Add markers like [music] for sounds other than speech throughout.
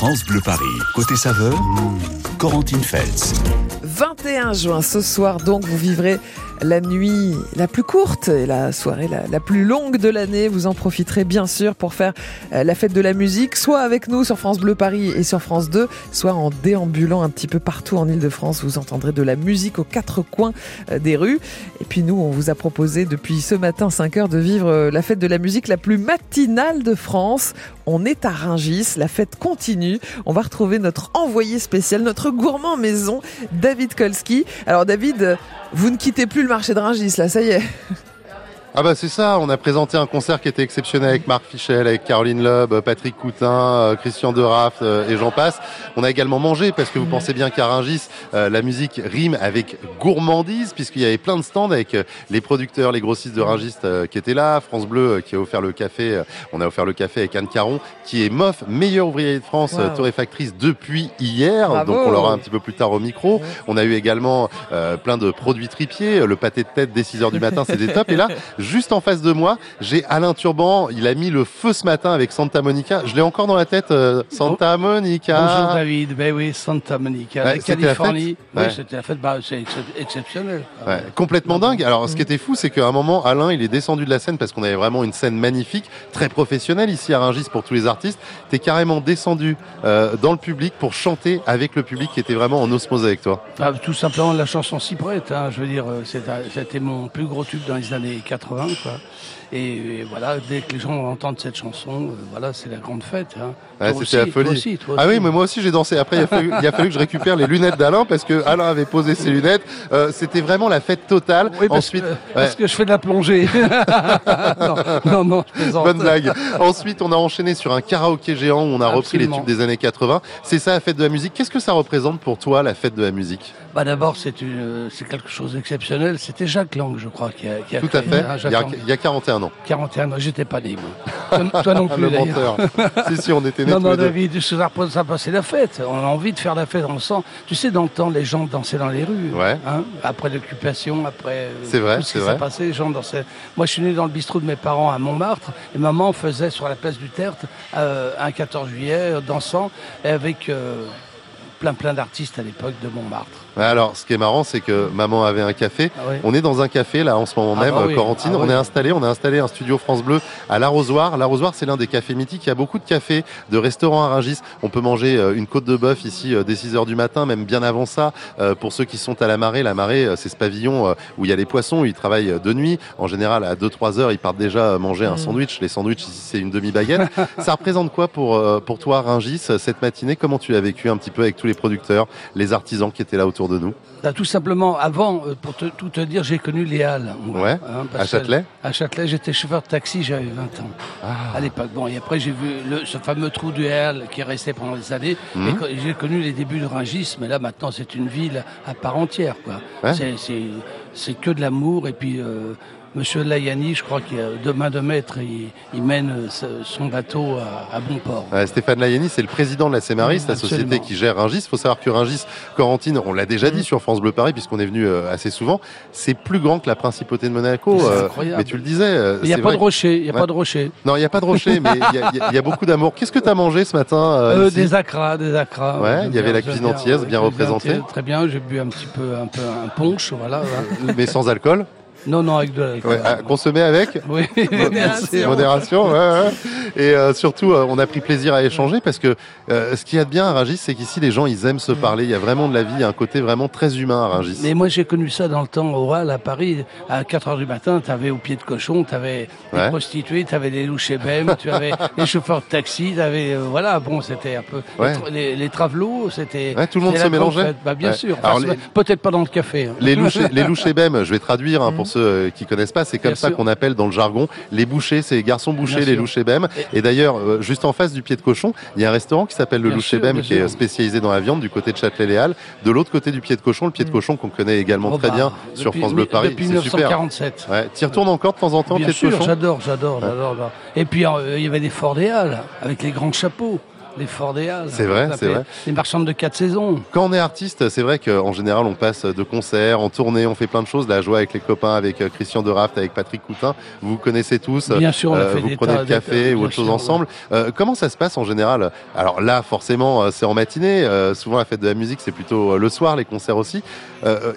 France Bleu Paris. Côté saveur, Corentine Feltz. 21 juin, ce soir donc, vous vivrez la nuit la plus courte et la soirée la, plus longue de l'année. Vous en profiterez bien sûr pour faire euh, la fête de la musique, soit avec nous sur France Bleu Paris et sur France 2, soit en déambulant un petit peu partout en Ile-de-France. Vous entendrez de la musique aux quatre coins euh, des rues. Et puis nous, on vous a proposé depuis ce matin 5 heures de vivre euh, la fête de la musique la plus matinale de France. On est à Ringis, la fête continue. On va retrouver notre envoyé spécial, notre gourmand maison, David Alors David, vous ne quittez plus le marché de Ringis, là, ça y est. Ah bah c'est ça, on a présenté un concert qui était exceptionnel avec Marc Fichel, avec Caroline Loeb, Patrick Coutin, euh, Christian Deraff euh, et j'en passe. On a également mangé parce que vous pensez bien qu'à Rungis, euh, la musique rime avec gourmandise puisqu'il y avait plein de stands avec les producteurs, les grossistes de Rungis qui étaient là, France Bleu qui a offert le café, on a offert le café avec Anne Caron qui est MOF, meilleur ouvrier de France, torréfactrice depuis hier, donc on l'aura un petit peu plus tard au micro. On a eu également plein de produits tripiers, le pâté de tête dès 6 heures du matin, c'était top et là [laughs] Juste en face de moi, j'ai Alain Turban. Il a mis le feu ce matin avec Santa Monica. Je l'ai encore dans la tête, euh, Santa oh. Monica. Bonjour David. Ben oui, Santa Monica. la Californie. Oui, c'était la fête. Bah, c'est exceptionnel. Ouais, complètement dingue. Alors, ce qui était fou, c'est qu'à un moment, Alain, il est descendu de la scène parce qu'on avait vraiment une scène magnifique, très professionnelle ici à Rungis pour tous les artistes. T'es carrément descendu euh, dans le public pour chanter avec le public qui était vraiment en osmose avec toi. Ah, tout simplement, la chanson si prête. Hein, je veux dire, euh, c'était mon plus gros tube dans les années 80. por Et, voilà, dès que les gens entendent cette chanson, euh, voilà, c'est la grande fête. Hein. c'était la folie. ah oui, mais moi aussi j'ai dansé. Après, il a, fallu, il a, fallu, que je récupère les lunettes d'Alain parce que Alain avait posé ses lunettes. Euh, c'était vraiment la fête totale. Oui, parce Ensuite, que, parce que je fais de la plongée. [laughs] non, non, non, je Bonne blague. Ensuite, on a enchaîné sur un karaoké géant où on a repris les tubes des années 80. C'est ça la fête de la musique. Qu'est-ce que ça représente pour toi la fête de la musique? Bah d'abord, c'est c'est quelque chose d'exceptionnel. C'était Jacques Lang, je crois, qui a, qui a Tout à fait. il, y a, il y a 41 ans. 41 ans, j'étais pas né, moi. Toi, non [laughs] plus, Le menteur. [laughs] si, si, on était nés Non, non, David, ça, ça passait la fête. On a envie de faire la fête, sent. Tu sais, dans le temps, les gens dansaient dans les rues. Ouais. Hein, après l'occupation, après euh, c'est vrai, tout ce qui s'est passé, les gens dansaient. Moi, je suis né dans le bistrot de mes parents à Montmartre, et maman faisait sur la place du Tertre euh, un 14 juillet, euh, dansant, avec plein plein d'artistes à l'époque de Montmartre. Alors, ce qui est marrant, c'est que maman avait un café. Ah on est dans un café là en ce moment ah même, bah Corentine. Ah on est installé, on a installé un studio France Bleu à l'Arrosoir. L'Arrosoir, c'est l'un des cafés mythiques. Il y a beaucoup de cafés, de restaurants à Rungis. On peut manger euh, une côte de bœuf ici euh, dès 6 heures du matin, même bien avant ça. Euh, pour ceux qui sont à la marée, la marée, c'est ce pavillon où il y a les poissons. Ils travaillent de nuit. En général, à 2-3 heures, ils partent déjà manger un mm. sandwich. Les sandwichs ici, c'est une demi baguette. [laughs] ça représente quoi pour pour toi, Rungis, cette matinée? Comment tu l'as vécu un petit peu avec tous les producteurs, les artisans qui étaient là autour de nous? Bah, tout simplement, avant, euh, pour tout te dire, j'ai connu les Halles. Ouais. Hein, à Châtelet? À Châtelet, j'étais chauffeur de taxi, j'avais 20 ans. Ah. À l'époque. Bon, et après, j'ai vu le, ce fameux trou du Halles qui est resté pendant des années. Mhm. j'ai connu les débuts de Rungis, mais là, maintenant, c'est une ville à part entière. quoi. C'est que de l'amour et puis euh, Monsieur Layani, je crois qu'il de main de maître, il, mène son bateau à, bon port. Stéphane Layani, c'est le président de la Cémaris, la société qui gère Ringis. Il faut savoir que Ringis, Corentine, on l'a déjà dit mm. sur France Bleu Paris, puisqu'on est venu euh, assez souvent, c'est plus grand que la principauté de Monaco. Euh, mais tu le disais. Euh, il n'y a pas de rocher. Il y a pas de rocher. Non, il n'y a pas de rocher, mais il y, a beaucoup d'amour. Qu'est-ce que tu as mangé ce matin Des acras, des acras. Ouais, il y avait la cuisine entière, bien représentée. Très bien, j'ai bu un petit peu, un peu un punch, voilà. [laughs] mais sans alcool? Non, non, avec de l'alcool. Ouais, consommer avec [laughs] Oui, modération. modération ouais, ouais. Et euh, surtout, euh, on a pris plaisir à échanger parce que euh, ce qu'il y a de bien à Rungis, c'est qu'ici, les gens, ils aiment se parler. Il y a vraiment de la vie, un côté vraiment très humain à Rungis. Mais moi, j'ai connu ça dans le temps oral à Paris. À 4 heures du matin, tu avais au pied de cochon, tu avais [laughs] des prostituées, tu avais des louches BM, tu avais les chauffeurs de taxi, tu avais, voilà, bon, c'était un peu. Les, les, travelots, c'était. tout le monde se mélangeait. Bah, bien sûr. Peut-être pas dans le café. Hein. Les louches, les [laughs] louches je vais traduire hein, pour ceux euh, qui connaissent pas, c'est comme ça qu'on appelle dans le jargon les bouchers, c'est les garçons bouchers, les louches bem. Et d'ailleurs, euh, juste en face du pied de cochon, il y a un restaurant qui s'appelle le louche bem qui est spécialisé dans la viande du côté de Châtelet-Léal. De l'autre côté du pied de cochon, le pied de mm. cochon qu'on connaît également oh très bah, bien sur France Bleu Paris. Depuis 1947. Ouais. Tu y retournes encore de temps en temps, bien pied de cochon? J'adore, j'adore, j'adore. Et puis euh, il y avait des Halles avec les grands chapeaux les Fordéas. C'est vrai, c'est vrai. Les marchandes de quatre saisons. Quand on est artiste, c'est vrai qu'en général, on passe de concerts, en tournée, on fait plein de choses. Là, je avec les copains, avec euh, Christian de Raft, avec Patrick Coutin. Vous connaissez tous. Bien sûr, on a fait vous prenez le café ou autre chose ensemble. comment ça se passe en général? Alors là, forcément, c'est en matinée. souvent, la fête de la musique, c'est plutôt le soir, les concerts aussi.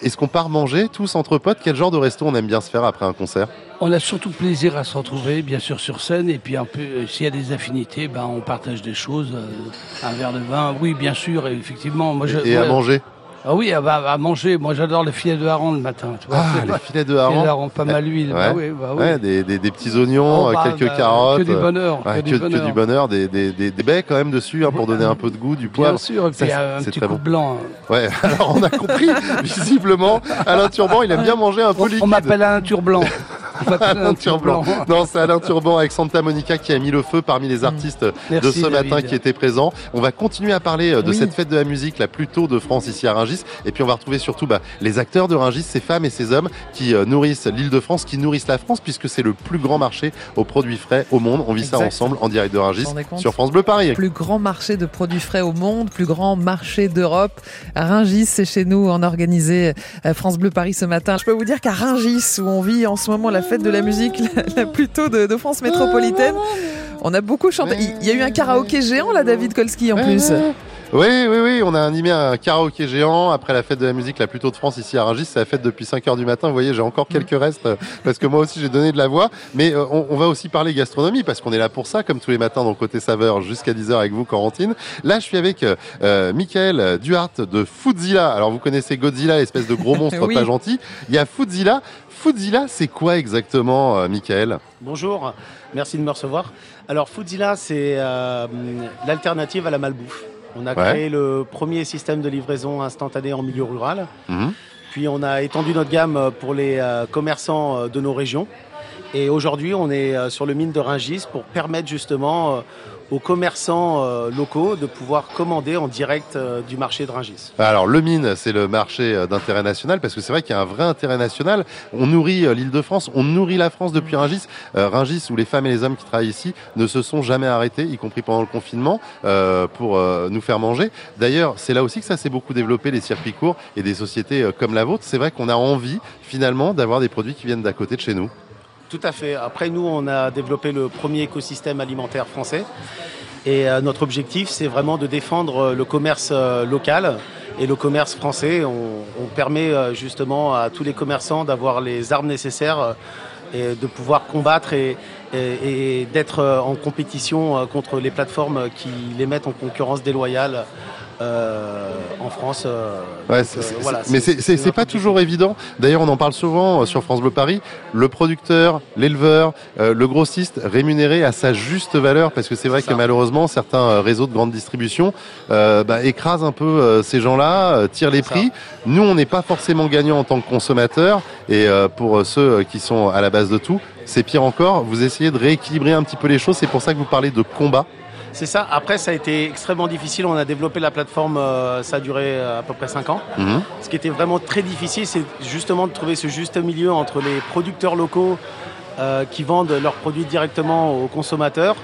Est-ce qu'on part manger tous entre potes? Quel genre de resto on aime bien se faire après un concert? On a surtout plaisir à se retrouver, bien sûr, sur scène. Et puis, un peu, euh, s'il y a des affinités, ben, on partage des choses. Euh, un verre de vin, oui, bien sûr, effectivement. Moi, je, et à manger ah oui, à, manger. Moi, j'adore les filets de hareng le matin. Tu vois, ah, les filets de hareng. hareng, pas mal. Ouais. Bah oui, bah oui. Ouais, des, des, des, petits oignons, oh, bah, quelques bah, carottes. Que du bonheur. que, du bonheur. que, du bonheur. Des, des, des, baies quand même dessus hein, pour donner un peu de goût, du poivre. Bien sûr, et puis ça, un petit coup bon. blanc. Hein. Ouais, [laughs] alors on a compris, [laughs] visiblement, Alain Turban, il aime bien manger un peu liquide. On m'appelle Alain Turban. [laughs] Alain Turban. Non, c'est Alain Turban avec Santa Monica qui a mis le feu parmi les mm. artistes de ce matin qui étaient présents. On va continuer à parler euh, de cette fête de la musique la plus tôt de France ici à Rungis. Et puis on va retrouver surtout bah, les acteurs de Rungis, ces femmes et ces hommes qui euh, nourrissent l'île de France, qui nourrissent la France puisque c'est le plus grand marché aux produits frais au monde. On vit ça ensemble en direct de Rungis sur France Bleu Paris. Plus grand marché de produits frais au monde, plus grand marché d'Europe. À Rungis, c'est chez nous. A organisé euh, France Bleu Paris ce matin. Je peux vous dire qu'à Rungis, où on vit en ce moment la fête de la musique la, plus tôt de, de France métropolitaine. On a beaucoup chanté. Il y a eu un karaoké géant là, David Kolski en plus. Oui, oui, oui, on a animé un karaoké géant après la fête de la musique la plus tôt de France ici à Rungis. C'est la fête depuis 5 heures du matin. Vous voyez, j'ai encore quelques restes euh, parce que moi aussi j'ai donné de la voix. Mais euh, on, va aussi parler gastronomie parce qu'on est là pour ça, comme tous les matins dans Côté Saveur jusqu'à 10h avec vous, Corentine. Là, je suis avec euh, Michael Duhart de Foodzilla. Alors, vous connaissez Godzilla, l'espèce de gros [laughs] monstre pas gentil. Il y a Foodzilla. Foodzilla, c'est quoi exactement, euh, Michael? Bonjour, merci de me recevoir. Alors, Foodzilla, c'est l'alternative à la malbouffe. On a créé le premier système de livraison instantané en milieu rural. Mhm. Puis on a étendu notre gamme pour les euh, commerçants euh, de nos régions. Et aujourd'hui, on est euh, sur le mine de Ringis pour permettre justement aux commerçants euh, locaux de pouvoir commander en direct euh, du marché de Ringis. Alors le mine, c'est le marché euh, d'intérêt national parce que c'est vrai qu'il y a un vrai intérêt national. On nourrit l'Île-de-France, on nourrit la France depuis Ringis. Ringis, où les femmes et les hommes qui travaillent ici ne se sont jamais arrêtés, y compris pendant le confinement, pour nous faire manger. D'ailleurs, c'est là aussi que ça s'est beaucoup développé, les circuits courts et des sociétés comme la vôtre. C'est vrai qu'on a envie finalement d'avoir des produits qui viennent d'à côté de chez nous. Tout à fait. Après, nous, on a développé le premier écosystème alimentaire français. Et euh, notre objectif, c'est vraiment de défendre euh, le commerce euh, local et le commerce français. On, permet justement à tous les commerçants d'avoir les armes nécessaires et de pouvoir combattre et, d'être en compétition contre les plateformes qui les mettent en concurrence déloyale en France. Euh, voilà, mais c'est pas toujours évident. D'ailleurs, on en parle souvent euh, sur France Bleu Paris. Le producteur, l'éleveur, le grossiste rémunéré à sa juste valeur, parce que c'est vrai que malheureusement, certains réseaux de grande distribution bah, écrasent un peu ces gens-là, tirent les prix. Nous, on n'est pas forcément gagnant en tant que consommateur, et pour ceux qui sont à la base de tout, c'est pire encore. Vous essayez de rééquilibrer un petit peu les choses. C'est pour ça que vous parlez de combat. C'est ça. Après, ça a été extrêmement difficile. On a développé la plateforme, euh, ça a duré euh, à peu près 5 ans. Mhm. Ce qui était vraiment très difficile, c'est justement de trouver ce juste milieu entre les producteurs locaux euh, qui vendent leurs produits directement aux consommateurs,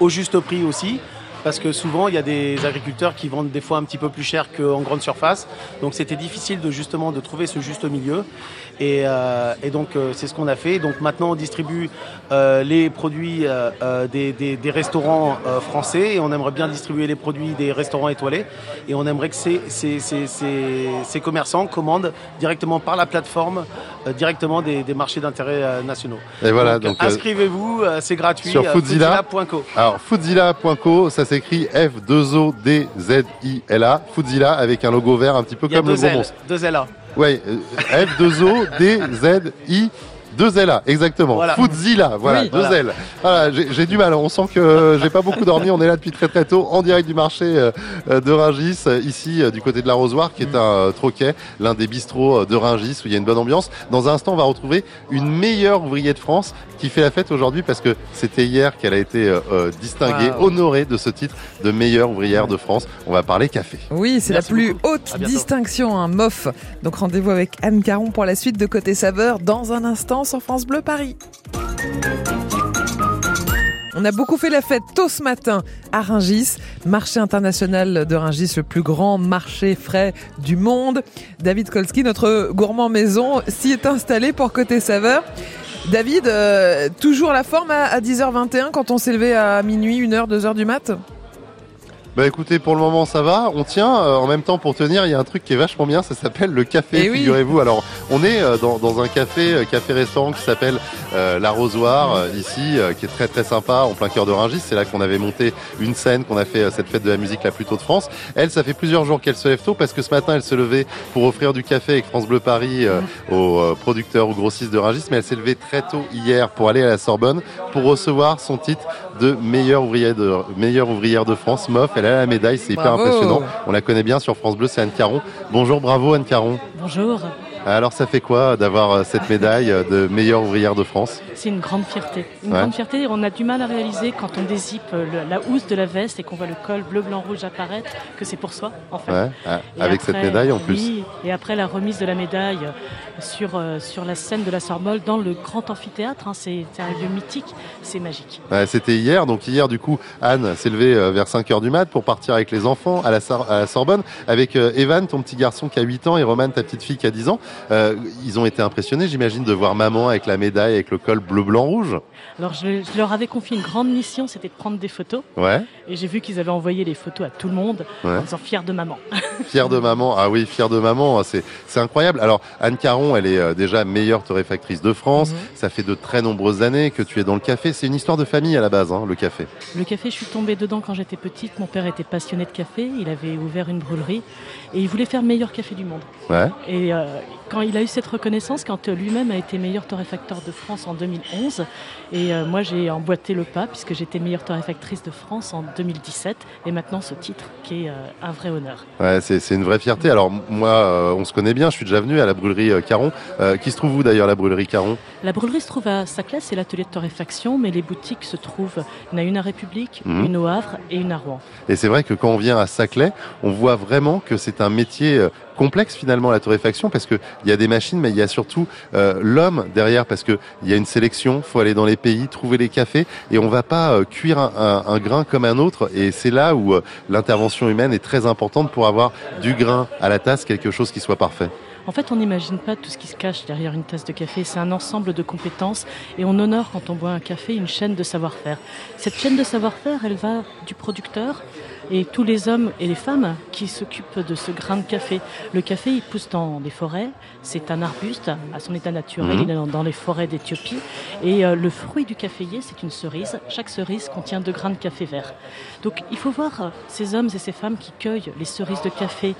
au juste prix aussi parce que souvent il y a des agriculteurs qui vendent des fois un petit peu plus cher qu'en grande surface. Donc c'était difficile de justement de trouver ce juste milieu. Et, euh, et donc euh, c'est ce qu'on a fait. Donc maintenant on distribue euh, les produits euh, des, des, des, restaurants français et on aimerait bien distribuer les produits des restaurants étoilés. Et on aimerait que ces, ces, ces, ces commerçants commandent directement par la plateforme, directement des, des marchés d'intérêt nationaux. Et voilà. Donc, inscrivez-vous, c'est gratuit. Sur Foodzilla.co. Alors Foodzilla.co, ça s'écrit F2O-D-Z-I-L-A. Foodzilla avec un logo vert un petit peu comme le gros monstre. Deux L A. Ouais, F2O-D-Z-I. Deux L exactement. Voilà. Foodzilla, voilà, deux L. Voilà, j'ai du mal. On sent que j'ai pas beaucoup dormi. On est là depuis très très tôt, en direct du marché euh, de Ringis, ici du côté de l'arrosoir, qui est un troquet, l'un des bistrots de Ringis où il y a une bonne ambiance. Dans un instant, on va retrouver une meilleure ouvrier de France qui fait la fête aujourd'hui parce que c'était hier qu'elle a été euh, euh, distinguée, honorée de ce titre de meilleure ouvrière de France. On va parler café. Oui, c'est la plus haute distinction, un MOF. Donc rendez-vous avec Anne Caron pour la suite de Côté Saveur dans un instant sur France Bleu Paris. On a beaucoup fait la fête tôt ce matin à Ringis, marché international de Ringis, le plus grand marché frais du monde. David Kolski, notre gourmand maison, s'y est installé pour côté saveur. David, euh, toujours la forme à, 10h21 quand on s'est levé à minuit, 1h, 2h du mat? Bah écoutez, pour le moment ça va, on tient. Euh, en même temps, pour tenir, il y a un truc qui est vachement bien, ça s'appelle le café. Eh figurez-vous. Alors, on est euh, dans, dans un café, euh, café-restaurant qui s'appelle l'Arrosoir ici, qui est très très sympa, en plein cœur de Rungis. C'est là qu'on avait monté une scène, qu'on a fait cette fête de la musique la plus tôt de France. Elle, ça fait plusieurs jours qu'elle se lève tôt parce que ce matin, elle se levait pour offrir du café avec France Bleu Paris aux producteurs, aux grossistes de Rungis, mais elle s'est levée très tôt hier pour aller à la Sorbonne pour recevoir son titre de meilleure ouvrière de meilleure ouvrière de France, MOF. Elle a la médaille, c'est hyper impressionnant. On la connaît bien sur France Bleu, c'est Anne Caron. Bonjour, bravo Anne Caron. Bonjour. Alors ça fait quoi d'avoir euh, cette médaille de meilleure ouvrière de France? C'est une grande fierté. Une grande fierté, on a du mal à réaliser quand on dézippe euh, la housse de la veste et qu'on voit le col bleu, blanc, rouge apparaître que c'est pour soi en fait. Ah, avec cette médaille en plus. Oui, et après la remise de la médaille euh, sur, sur la scène de la Sorbonne dans le grand amphithéâtre, hein, c'est un lieu mythique, c'est magique. C'était hier, donc hier du coup Anne s'est levée vers 5h du mat pour partir avec les enfants à la, à la Sorbonne avec Evan, ton petit garçon qui a 8 ans et Roman, ta petite fille qui a 10 ans. Euh, ils ont été impressionnés, j'imagine, de voir maman avec la médaille, avec le col bleu, blanc, rouge. Alors, je, leur avais confié une grande mission, c'était de prendre des photos. Ouais. Et j'ai vu qu'ils avaient envoyé les photos à tout le monde en disant fier de maman. [laughs] fier de maman, ah oui, fier de maman, c'est incroyable. Alors, Anne Caron, elle est euh, déjà meilleure torréfactrice de France. Mhm. Ça fait de très nombreuses années que tu es dans le café. C'est une histoire de famille à la base, hein, le café. Le café, je suis tombée dedans quand j'étais petite. Mon père était passionné de café. Il avait ouvert une brûlerie et il voulait faire le meilleur café du monde. Ouais. Et euh, quand il a eu cette reconnaissance, quand lui-même a été meilleur torréfacteur de France en 2011, et euh, moi j'ai emboîté le pas puisque j'étais meilleure torréfactrice de France en 2017, et maintenant ce titre qui est euh, un vrai honneur. C'est une vraie fierté. Alors moi, euh, on se connaît bien, je suis déjà venu à la brûlerie Caron. qui se trouve où d'ailleurs la brûlerie Caron? La brûlerie se trouve à Saclay, c'est l'atelier de torréfaction, mais les boutiques se trouvent, il y en a une à République, mhm. une au Havre et une à Rouen. Et c'est vrai que quand on vient à Saclay, on voit vraiment que c'est un métier complexe finalement la torréfaction parce que il y a des machines mais il y a surtout euh, l'homme derrière parce que il y a une sélection, faut aller dans les pays, trouver les cafés et on va pas euh, cuire un, un, grain comme un autre et c'est là où euh, l'intervention humaine est très importante pour avoir du grain à la tasse, quelque chose qui soit parfait. En fait, on n'imagine pas tout ce qui se cache derrière une tasse de café. C'est un ensemble de compétences et on honore quand on boit un café une chaîne de savoir-faire. Cette chaîne de savoir-faire, elle va du producteur et tous les hommes et les femmes qui s'occupent de ce grain de café. Le café, il pousse dans des forêts. C'est un arbuste à son état naturel. Mhm. Il est dans les forêts d'Éthiopie. Et euh, le fruit du caféier, c'est une cerise. Chaque cerise contient deux grains de café vert. Donc, il faut voir ces hommes et ces femmes qui cueillent les cerises de café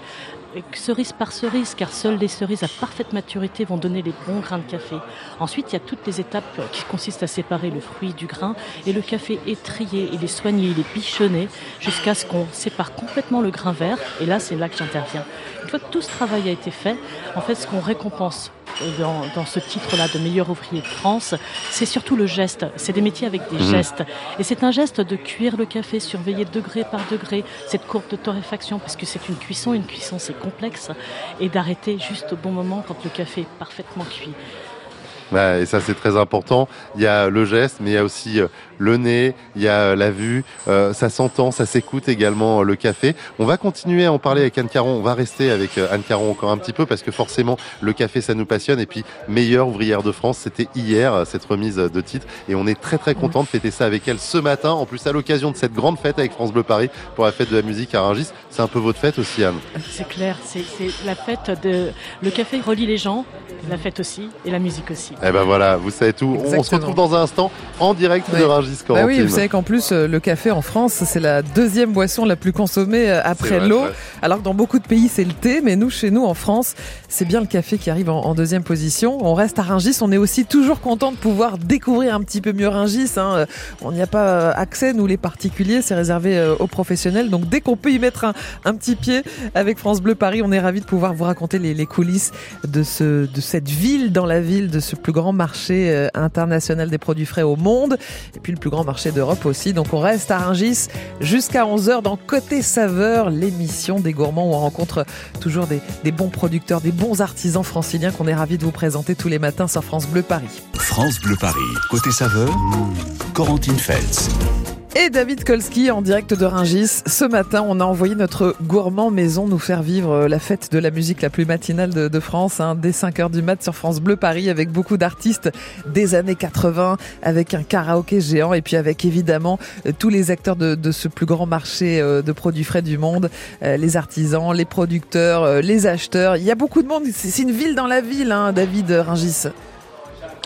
cerise par cerise, car seules les cerises à parfaite maturité vont donner les bons grains de café. Ensuite, il y a toutes les étapes qui consistent à séparer le fruit du grain, et le café est trié, il est soigné, il est bichonné, jusqu'à ce qu'on sépare complètement le grain vert, et là, c'est là que j'interviens. Une fois que tout ce travail a été fait, en fait, ce qu'on récompense dans, ce titre-là de meilleur ouvrier de France, c'est surtout le geste. C'est des métiers avec des mhm. gestes. Et c'est un geste de cuire le café, surveiller degré par degré cette courbe de torréfaction, parce que c'est une cuisson. Une cuisson, c'est complexe. Et d'arrêter juste au bon moment quand le café est parfaitement cuit et ça c'est très important. Il y a le geste, mais il y a aussi euh, le nez, il y a euh, la vue, euh, ça s'entend, ça s'écoute également le café. On va continuer à en parler avec Anne Caron, on va rester avec Anne Caron encore un petit peu parce que forcément le café ça nous passionne et puis meilleure ouvrière de France, c'était hier cette remise de titre et on est très très content de fêter ça avec elle ce matin. En plus à l'occasion de cette grande fête avec France Bleu Paris pour la fête de la musique à Rungis, c'est un peu votre fête aussi Anne. C'est clair, c'est la fête de le café relie les gens, la fête aussi et la musique aussi. Eh ben voilà, vous savez tout. On se retrouve dans un instant en direct de Rungis bah oui, vous savez qu'en plus euh, le café en France, c'est la deuxième boisson la plus consommée euh, après l'eau. Alors que dans beaucoup de pays, c'est le thé, mais nous chez nous en France, c'est bien le café qui arrive en, deuxième position. On reste à Rungis, on est aussi toujours content de pouvoir découvrir un petit peu mieux Rungis. Hein. Euh, on n'y a pas accès, nous les particuliers, c'est réservé aux professionnels. Donc dès qu'on peut y mettre un, petit pied avec France Bleu Paris, on est ravi de pouvoir vous raconter les, les coulisses de, ce, de cette ville dans la ville, de ce plus grand marché international des produits frais au monde et puis le plus grand marché d'Europe aussi. Donc on reste à Rungis jusqu'à 11h dans Côté Saveur, l'émission des gourmands où on rencontre toujours des, des bons producteurs, des bons artisans franciliens qu'on est ravis de vous présenter tous les matins sur France Bleu Paris. France Bleu Paris. Côté saveur, Corentine Feltz et David Kolski en direct de Ringis. Ce matin, on a envoyé notre gourmand maison nous faire vivre la fête de la musique la plus matinale de, France, hein, dès 5 heures du mat sur France Bleu Paris, avec beaucoup d'artistes des années 80, avec un karaoké géant et puis avec évidemment euh, tous les acteurs de, ce plus grand marché euh, de produits frais du monde, euh, les artisans, les producteurs, les acheteurs. Il y a beaucoup de monde. C'est une ville dans la ville, hein, David Ringis.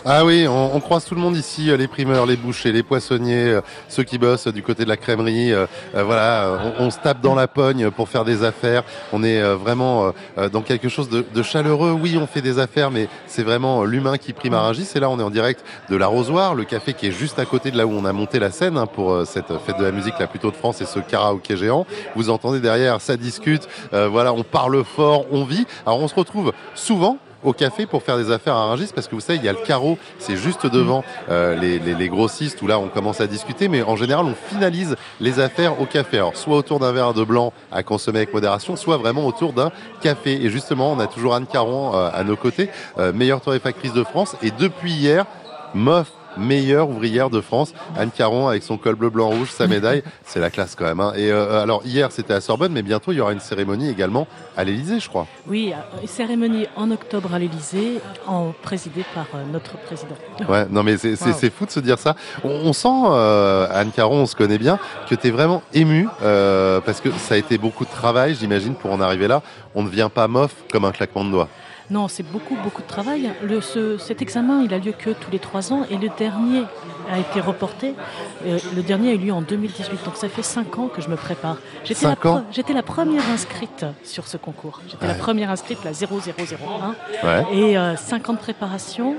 Ah oui, on, croise tout le monde ici, euh, les primeurs, les bouchers, les poissonniers, euh, ceux qui bossent du côté de la crèmerie. Euh, voilà, on, se tape dans la pogne pour faire des affaires. On est vraiment dans quelque chose de, de, chaleureux. Oui, on fait des affaires, mais c'est vraiment l'humain qui prime à Rungis. Et là, on est en direct de l'arrosoir, le café qui est juste à côté de là où on a monté la scène hein, pour cette fête de la musique la plus tôt de France et ce karaoké géant. Vous entendez derrière, ça discute. voilà, on parle fort, on vit. Alors, on se retrouve souvent au café pour faire des affaires à Rungis parce que vous savez, il y a le carreau, c'est juste devant euh, les, grossistes où là on commence à discuter, mais en général on finalise les affaires au café. Alors soit autour d'un verre de blanc à consommer avec modération, soit vraiment autour d'un café. Et justement, on a toujours Anne Caron euh, à nos côtés, euh, meilleure torréfactrice de France, et depuis hier, Moff meilleure ouvrière de France. Anne Caron avec son col bleu blanc rouge, sa médaille, c'est la classe quand même. Hein. Et euh, alors hier c'était à Sorbonne, mais bientôt il y aura une cérémonie également à l'Élysée, je crois. Oui, euh, une cérémonie en octobre à l'Élysée, en présidée par euh, notre président. Ouais, non mais c'est fou de se dire ça. On, sent Anne Caron, on se connaît bien, que tu es vraiment ému parce que ça a été beaucoup de travail, j'imagine, pour en arriver là. On ne vient pas mof comme un claquement de doigts. Non, c'est beaucoup, beaucoup de travail. Le, ce, cet examen, il a lieu que tous les trois ans et le dernier a été reporté. Euh, le dernier a eu lieu en 2018, donc ça fait cinq ans que je me prépare. J'étais la, première inscrite sur ce concours. J'étais la première inscrite, la 0001. Et euh, cinq ans de préparation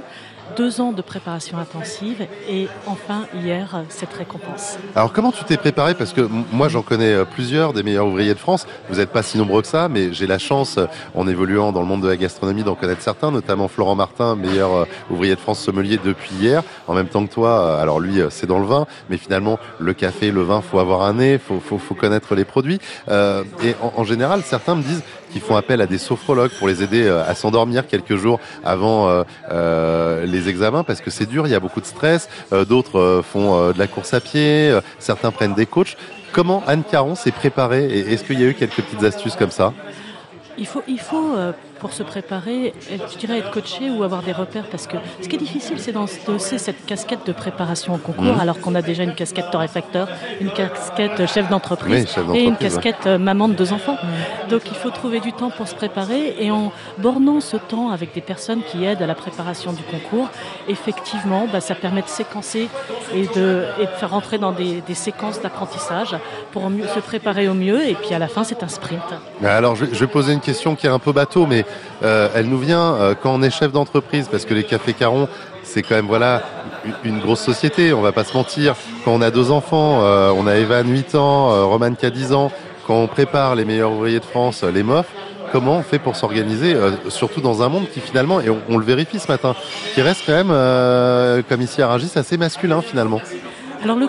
deux ans de préparation intensive et enfin hier cette récompense. Alors comment tu t'es préparé? Parce que moi j'en connais euh, plusieurs des meilleurs ouvriers de France. Vous n'êtes pas si nombreux que ça, mais j'ai la chance, euh, en évoluant dans le monde de la gastronomie, d'en connaître certains, notamment Florent Martin, meilleur euh, ouvrier de France sommelier depuis hier, en même temps que toi. Alors lui c'est dans le vin, mais finalement le café, le vin, faut avoir un nez, faut, faut, faut connaître les produits. Et en général, certains me disent qu'ils font appel à des sophrologues pour les aider à s'endormir quelques jours avant euh, euh, les examens parce que c'est dur, il y a beaucoup de stress. Euh, d'autres euh, font euh, de la course à pied, certains prennent des coachs. Comment Anne Caron s'est préparée et est-ce qu'il y a eu quelques petites astuces comme ça? Il faut, il faut pour se préparer, je dirais être coaché ou avoir des repères parce que ce qui est difficile, c'est d'endosser cette casquette de préparation au concours mmh. alors qu'on a déjà une casquette torréfacteur, une casquette chef d'entreprise et une casquette ouais. maman de deux enfants. Mmh. Donc il faut trouver du temps pour se préparer et en bornant ce temps avec des personnes qui aident à la préparation du concours, effectivement, bah, ça permet de séquencer et de, et de faire rentrer dans des, des séquences d'apprentissage pour mieux, se préparer au mieux et puis à la fin c'est un sprint. Alors je, je vais poser une question qui est un peu bateau mais euh, elle nous vient euh, quand on est chef d'entreprise, parce que les cafés Caron, c'est quand même voilà une, grosse société, on va pas se mentir. Quand on a deux enfants, euh, on a Evan 8 ans, Roman qui a 10 ans, quand on prépare les meilleurs ouvriers de France, les MOF, comment on fait pour s'organiser, surtout dans un monde qui finalement, et on, le vérifie ce matin, qui reste quand même, comme ici à Rungis, assez masculin finalement? Alors, le,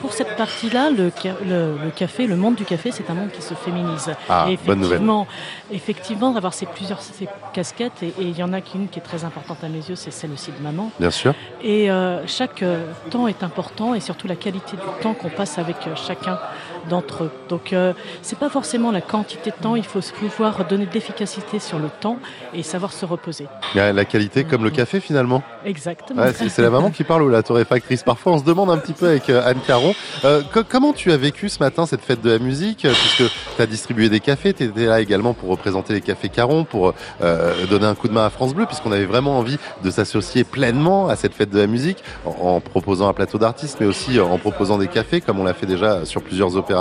pour cette partie-là, le, le, le, café, le monde du café, c'est un monde qui se féminise. Ah, et effectivement, effectivement, avoir ces plusieurs ces casquettes, et il y en a qu'une qui est très importante à mes yeux, c'est celle aussi de maman. Bien sûr. Et euh, chaque euh, temps est important, et surtout la qualité du temps qu'on passe avec euh, chacun d'entre eux. Donc, euh, c'est pas forcément la quantité de temps, il faut pouvoir donner de l'efficacité sur le temps et savoir se reposer. La qualité comme le café finalement. Exactement. Ouais, c'est la maman qui parle ou la torréfactrice. Parfois, on se demande un petit peu avec euh, Anne Caron. Euh, comment tu as vécu ce matin cette fête de la musique? Puisque tu as distribué des cafés, tu étais là également pour représenter les cafés Caron, pour euh, donner un coup de main à France Bleu, puisqu'on avait vraiment envie de s'associer pleinement à cette fête de la musique en, en proposant un plateau d'artistes, mais aussi en proposant des cafés, comme on l'a fait déjà sur plusieurs opérations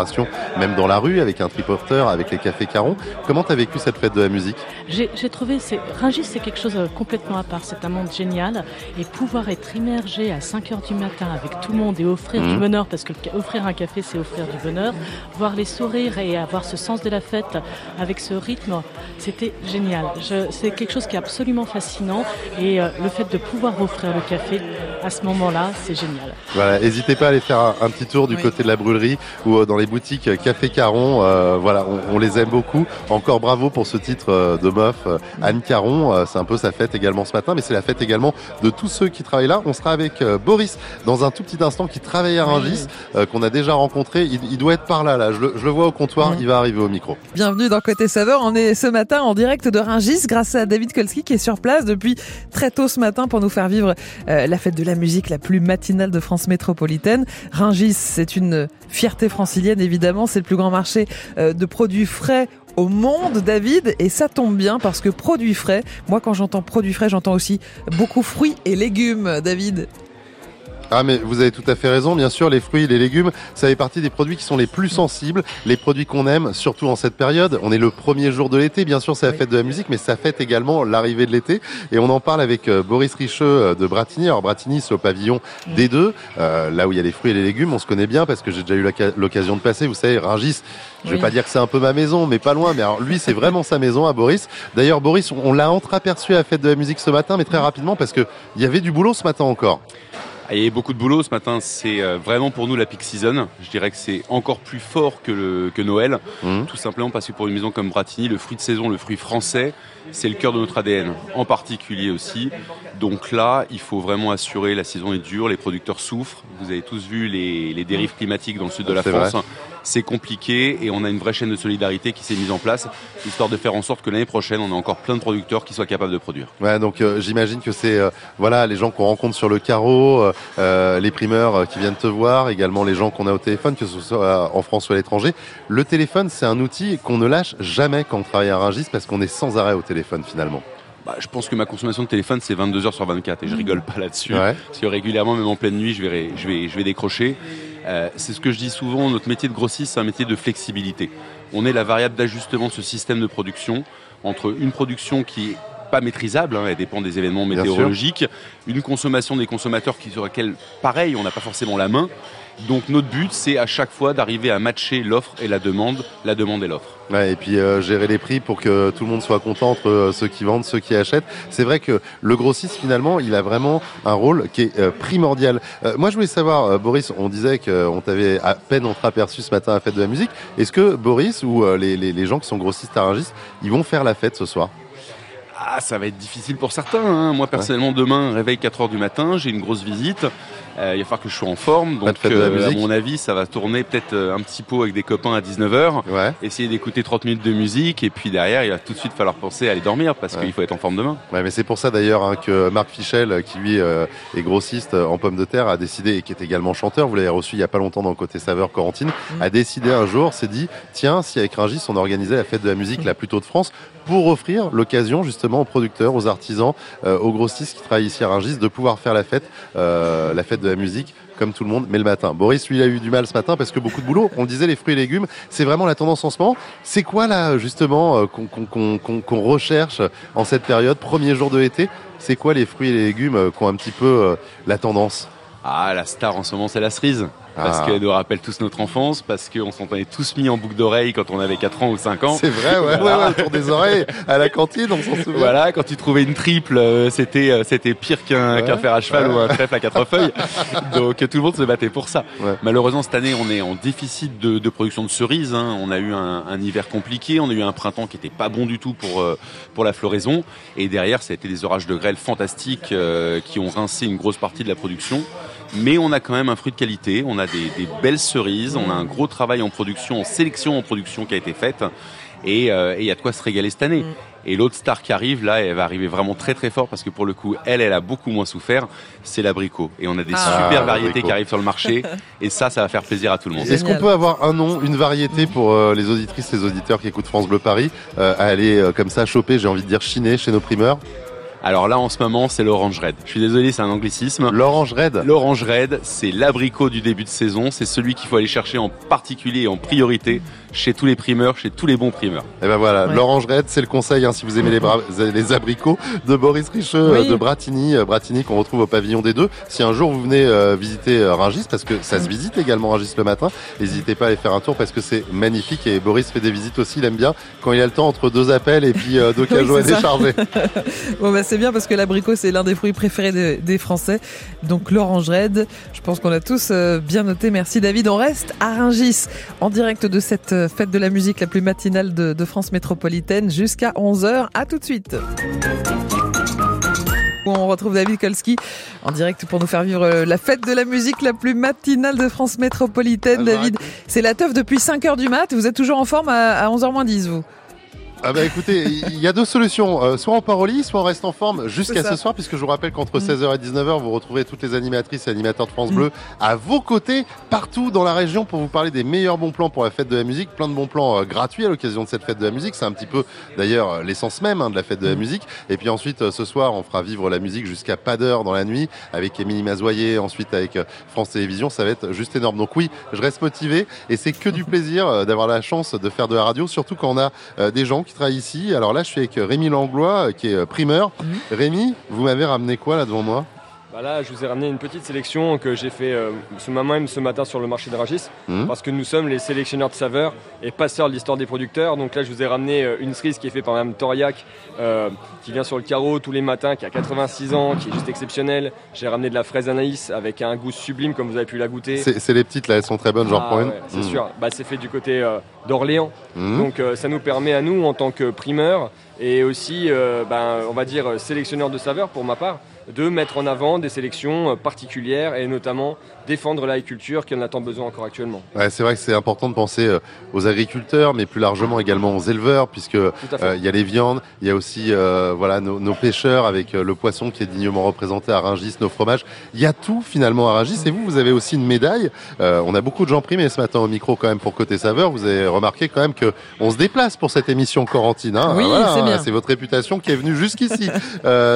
même dans la rue, avec un triporteur, avec les cafés Caron. Comment tu as vécu cette fête de la musique? J'ai trouvé, c'est, Ringis, c'est quelque chose euh, complètement à part. C'est un monde génial. Et pouvoir être immergé à 5 heures du matin avec tout le monde et offrir du mhm. bonheur, parce que offrir un café, c'est offrir du bonheur, voir les sourires et avoir ce sens de la fête avec ce rythme, c'était génial. c'est quelque chose qui est absolument fascinant. Et euh, le fait de pouvoir offrir le café à ce moment-là, c'est génial. Voilà, n'hésitez pas à aller faire un, petit tour du côté de la brûlerie ou euh, dans les boutiques Café Caron. Euh, voilà, on, les aime beaucoup. Encore bravo pour ce titre euh, de meuf, Anne Caron. c'est un peu sa fête également ce matin, mais c'est la fête également de tous ceux qui travaillent là. On sera avec Boris dans un tout petit instant qui travaille à Rungis, qu'on a déjà rencontré. Il, doit être par là, là. Je le, vois au comptoir. Il va arriver au micro. Bienvenue dans Côté Saveur. On est ce matin en direct de Rungis grâce à David Kolski qui est sur place depuis très tôt ce matin pour nous faire vivre la fête de la musique la plus matinale de France métropolitaine. Ringis, c'est une fierté francilienne évidemment, c'est le plus grand marché euh, de produits frais au monde, David, et ça tombe bien parce que produits frais, moi quand j'entends produits frais, j'entends aussi beaucoup fruits et légumes, David. Ah mais vous avez tout à fait raison, bien sûr, les fruits et les légumes, ça fait partie des produits qui sont les plus sensibles, les produits qu'on aime, surtout en cette période. On est le premier jour de l'été, bien sûr c'est la fête de la musique, mais ça fête également l'arrivée de l'été. Et on en parle avec euh, Boris Richeux euh, de Bratigny. Alors Bratigny c'est au pavillon des deux, euh, là où il y a les fruits et les légumes, on se connaît bien parce que j'ai déjà eu l'occasion de passer. Vous savez, Ringis, je vais pas dire que c'est un peu ma maison, mais pas loin. Mais alors lui, c'est vraiment sa maison à Boris. D'ailleurs, Boris, on l'a entreaperçu à la fête de la musique ce matin, mais très rapidement parce que il y avait du boulot ce matin encore. Il y a beaucoup de boulot ce matin. C'est euh, vraiment pour nous la peak season. Je dirais que c'est encore plus fort que, le, que Noël. Mmh. Tout simplement parce que pour une maison comme Bratigny, le fruit de saison, le fruit français, c'est le cœur de notre ADN. En particulier aussi. Donc là, il faut vraiment assurer, la saison est dure, les producteurs souffrent. Vous avez tous vu les, les dérives climatiques dans le sud de la France c'est compliqué et on a une vraie chaîne de solidarité qui s'est mise en place, histoire de faire en sorte que l'année prochaine, on a encore plein de producteurs qui soient capables de produire. Ouais, donc euh, j'imagine que c'est euh, voilà les gens qu'on rencontre sur le carreau, euh, les primeurs qui viennent te voir, également les gens qu'on a au téléphone, que ce soit en France ou à l'étranger. Le téléphone, c'est un outil qu'on ne lâche jamais quand on travaille à Rungis parce qu'on est sans arrêt au téléphone finalement. Bah, je pense que ma consommation de téléphone, c'est 22 heures sur 24 et je rigole pas là-dessus. Parce que régulièrement, même en pleine nuit, je vais, je vais, je vais décrocher. Euh, c'est ce que je dis souvent, notre métier de grossiste, c'est un métier de flexibilité. On est la variable d'ajustement de ce système de production entre une production qui est pas maîtrisable, hein, elle dépend des événements météorologiques, une consommation des consommateurs qui, sur laquelle, pareil, on n'a pas forcément la main, donc notre but, c'est à chaque fois d'arriver à matcher l'offre et la demande, la demande et l'offre. Ouais, et puis euh, gérer les prix pour que tout le monde soit content entre euh, ceux qui vendent, ceux qui achètent. C'est vrai que le grossiste finalement, il a vraiment un rôle qui est euh, primordial. moi, je voulais savoir, Boris, on disait qu'on t'avait à peine entreaperçu ce matin à la fête de la musique. Est-ce que Boris ou les, les, les, gens qui sont grossistes Rungis, ils vont faire la fête ce soir? Ah, ça va être difficile pour certains. Hein. Moi, personnellement, demain, réveil 4 heures du matin, j'ai une grosse visite. Euh, il va falloir que je sois en forme. Donc, euh, à mon avis, ça va tourner peut-être euh, un petit pot avec des copains à 19h. Ouais. Essayer d'écouter 30 minutes de musique. Et puis derrière, il va tout de suite falloir penser à aller dormir parce qu'il faut être en forme demain. Ouais, mais c'est pour ça d'ailleurs hein, que Marc Fichel, qui lui est grossiste en pommes de terre, a décidé, et qui est également chanteur, vous l'avez reçu il y a pas longtemps dans le côté saveur Corentine, mmh. a décidé un jour, s'est dit, tiens, si avec Ringis, on organisait la fête de la musique la plus tôt de France pour offrir l'occasion justement aux producteurs, aux artisans, aux grossistes qui travaillent ici à Ringis de pouvoir faire la fête, la fête de la musique comme tout le monde, mais le matin. Boris, lui, il a eu du mal ce matin parce que beaucoup de boulot. On disait, les fruits et légumes, c'est vraiment la tendance en ce moment. C'est quoi là, justement, euh, qu'on recherche en cette période, premier jour de l'été? C'est quoi les fruits et les légumes euh, qui ont un petit peu euh, la tendance? Ah, la star en ce moment, c'est la cerise parce ah. qu'elle nous rappelle tous notre enfance, parce qu'on s'entendait tous mis en boucle d'oreille quand on avait 4 ans ou 5 ans. C'est vrai, ouais, ouais, ouais, autour des oreilles, à la cantine, on s'en souvient. Voilà, quand tu trouvais une triple, euh, c'était euh, c'était pire qu'un qu'un fer à cheval ou un trèfle à quatre feuilles. [laughs] Donc tout le monde se battait pour ça. Malheureusement, cette année, on est en déficit de, de production de cerises. Hein. On a eu un, un, hiver compliqué, on a eu un printemps qui était pas bon du tout pour euh, pour la floraison, et derrière, ça a été des orages de grêle fantastiques qui ont rincé une grosse partie de la production mais on a quand même un fruit de qualité, on a des, belles cerises, on a un gros travail en production, en sélection en production qui a été faite, et euh, il y a de quoi se régaler cette année. Mm. Et l'autre star qui arrive, là, elle va arriver vraiment très très fort parce que pour le coup, elle, elle a beaucoup moins souffert, c'est l'abricot. Et on a des ah. super variétés qui arrivent sur le marché. [laughs] et ça, ça va faire plaisir à tout le monde. Est-ce qu'on peut avoir un nom, une variété pour euh, les auditrices, les auditeurs qui écoutent France Bleu Paris, euh, à aller comme ça choper, j'ai envie de dire chiner chez nos primeurs? Alors là, en ce moment, c'est l'orange red. Je suis désolé, c'est un anglicisme. L'orange red L'orange red, c'est l'abricot du début de saison. C'est celui qu'il faut aller chercher en particulier et en priorité chez tous les primeurs, chez tous les bons primeurs. Et eh ben voilà, l'orange red, c'est le conseil hein, si vous aimez les, [laughs] les abricots de Boris Richeux, de Bratigny, euh, Bratigny qu'on retrouve au pavillon des deux. Si un jour vous venez euh, visiter euh, Ringis, parce que ça se visite également Ringis le matin, n'hésitez pas à aller faire un tour parce que c'est magnifique et Boris fait des visites aussi, il aime bien quand il a le temps entre deux appels et puis deux [laughs] cajots à décharger. [laughs] bon bah c'est bien parce que l'abricot c'est l'un des fruits préférés des Français. Donc l'orange red, je pense qu'on a tous bien noté. Merci David. On reste à Ringis en direct de cette fête de la musique la plus matinale de, de France métropolitaine jusqu'à 11h. À tout de suite. On retrouve David Kolski en direct pour nous faire vivre euh, la fête de la musique la plus matinale de France métropolitaine. David, c'est la teuf depuis 5h du mat. Vous êtes toujours en forme à 11h 10, vous? Ah bah écoutez, il y a deux solutions. Euh, soit on part au lit, soit on reste en forme jusqu'à ce soir, puisque je vous rappelle qu'entre 16h mm. et 19h, vous retrouvez toutes les animatrices et animateurs de France Bleu mm. à vos côtés, partout dans la région, pour vous parler des meilleurs bons plans pour la fête de la musique. Plein de bons plans euh, gratuits à l'occasion de cette fête de la musique. C'est un petit peu d'ailleurs euh, l'essence même hein, de la fête de la mm. musique. Et puis ensuite, ce soir, on fera vivre la musique jusqu'à pas d'heure dans la nuit, avec Émilie Mazoyer, ensuite avec France Télévisions. Ça va être juste énorme. Donc oui, je reste motivé et c'est que du [laughs] plaisir d'avoir la chance de faire de la radio, surtout quand on a des gens qui travaillent ici alors là, je suis avec Rémi Langlois, qui est primeur. Mhm. Rémi, vous m'avez ramené quoi là devant moi? Bah là, je vous ai ramené une petite sélection que j'ai fait euh, ce même ce matin sur le marché de Ragis, mhm. parce que nous sommes les sélectionneurs de saveurs et passeurs de l'histoire des producteurs. Donc là, je vous ai ramené euh, une cerise qui est faite par Mme Toriac, euh, qui vient sur le carreau tous les matins, qui a 86 ans, qui est juste exceptionnelle. J'ai ramené de la fraise Anaïs avec un goût sublime, comme vous avez pu la goûter. C'est les petites là, elles sont très bonnes, j'en ah prends une. c'est mhm. sûr. Bah, c'est fait du côté d'Orléans. Donc ça nous permet à nous, en tant que primeurs, et aussi, ben, on va dire, sélectionneurs de saveurs pour ma part, de mettre en avant des sélections euh, particulières et notamment défendre l'agriculture qui en a tant besoin encore actuellement. Ouais, c'est vrai que c'est important de penser euh, aux agriculteurs, mais plus largement également aux éleveurs, puisque euh, il y a les viandes, il y a aussi voilà nos, pêcheurs avec le poisson qui est dignement représenté à Ringis, nos fromages. Il y a tout finalement à Ringis. Et vous, vous avez aussi une médaille. on a beaucoup de gens primés ce matin au micro quand même pour côté saveur. Vous avez remarqué quand même que on se déplace pour cette émission Corentine. Hein. Oui, c'est C'est votre réputation qui est venue jusqu'ici.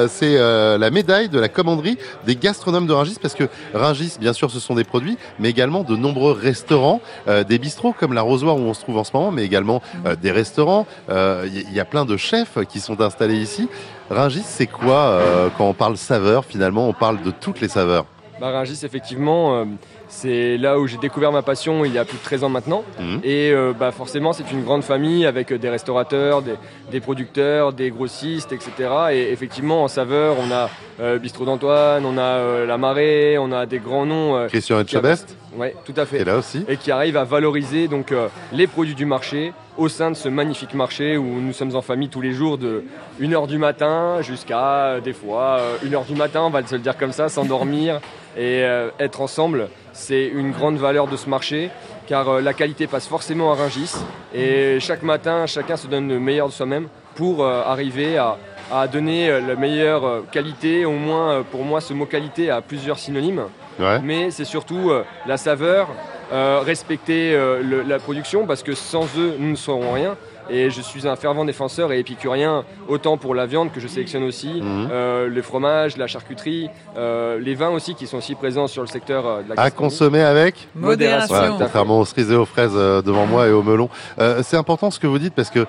c'est la médaille de la commanderie des gastronomes de Ringis parce que Ringis, bien sûr, ce sont des produits, mais également de nombreux restaurants, euh, des bistrots comme la Rosoire où on se trouve en ce moment, mais également euh, des restaurants. Il euh, y, a plein de chefs qui sont installés ici. Ringis, c'est quoi quand on parle saveur Finalement, on parle de toutes les saveurs? Bah, Ringis, effectivement c'est là où j'ai découvert ma passion il y a plus de 13 ans maintenant. Mhm. Et euh, bah forcément, c'est une grande famille avec des restaurateurs, des, producteurs, des grossistes, etc. Et effectivement, en saveur, on a euh, Bistrot d'Antoine, on a euh, La Marée, on a des grands noms. Christian Etchebest Oui, tout à fait. Et là aussi. Et qui arrivent à valoriser donc les produits du marché au sein de ce magnifique marché où nous sommes en famille tous les jours de 1h du matin jusqu'à des fois 1h du matin, on va se le dire comme ça, s'endormir et être ensemble c'est une grande valeur de ce marché car euh, la qualité passe forcément à Ringis et chaque matin, chacun se donne le meilleur de soi-même pour euh, arriver à, donner euh, la meilleure qualité. Au moins, pour moi, ce mot qualité a plusieurs synonymes. Mais c'est surtout la saveur, respecter la production parce que sans eux, nous ne serons rien. Et je suis un fervent défenseur et épicurien, autant pour la viande que je sélectionne aussi, mhm. euh, les fromages, la charcuterie, euh, les vins aussi qui sont aussi présents sur le secteur euh, de la À consommer avec modération. contrairement aux cerises et aux fraises devant moi et aux melons. c'est important ce que vous dites parce que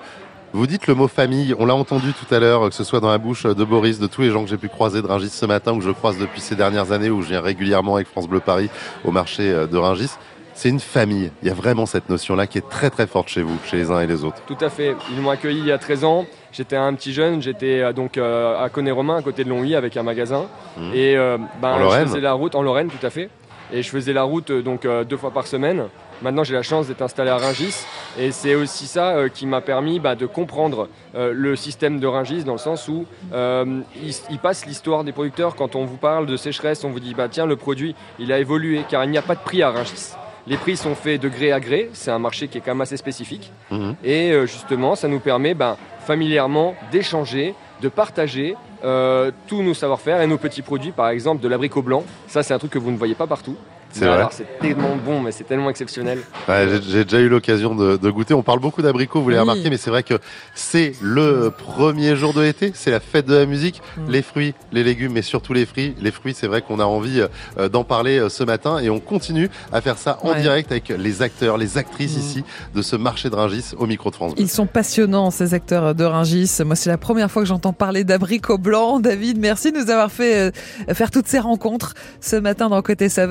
vous dites le mot famille, on l'a entendu tout à l'heure, que ce soit dans la bouche de Boris, de tous les gens que j'ai pu croiser de Ringis ce matin, ou que je croise depuis ces dernières années, où je viens régulièrement avec France Bleu Paris au marché de Ringis c'est une famille. Il y a vraiment cette notion-là qui est très très forte chez vous, chez les uns et les autres. Tout à fait. Ils m'ont accueilli il y a 13 ans. J'étais un petit jeune, j'étais euh, donc euh, à Conné-Romain, à côté de Longwy, avec un magasin. Mmh. Et euh, ben, je faisais la route en Lorraine, tout à fait. Et je faisais la route donc deux fois par semaine. Maintenant, j'ai la chance d'être installé à Ringis. Et c'est aussi ça qui m'a permis bah, de comprendre le système de Ringis, dans le sens où il, passe l'histoire des producteurs. Quand on vous parle de sécheresse, on vous dit bah, tiens, le produit, il a évolué, car il n'y a pas de prix à Ringis. Les prix sont faits de gré à gré, c'est un marché qui est quand même assez spécifique. Mhm. Et euh, justement, ça nous permet ben, familièrement d'échanger, de partager euh, tous nos savoir-faire et nos petits produits, par exemple de l'abricot blanc. Ça, c'est un truc que vous ne voyez pas partout. C'est vrai. C'est tellement bon, mais c'est tellement exceptionnel. J'ai déjà eu l'occasion de, goûter. On parle beaucoup d'abricots, vous l'avez remarqué, mais c'est vrai que c'est le premier jour de l'été, c'est la fête de la musique. Mm. Les fruits, les légumes, mais surtout les fruits. Les fruits, c'est vrai qu'on a envie euh, d'en parler euh, ce matin et on continue à faire ça en direct avec les acteurs, les actrices mm. ici de ce marché de Ringis au micro de France. Ils sont passionnants, ces acteurs de Ringis. Moi, c'est la première fois que j'entends parler d'abricots blancs. David, merci de nous avoir fait euh, faire toutes ces rencontres ce matin dans Côté Saveur.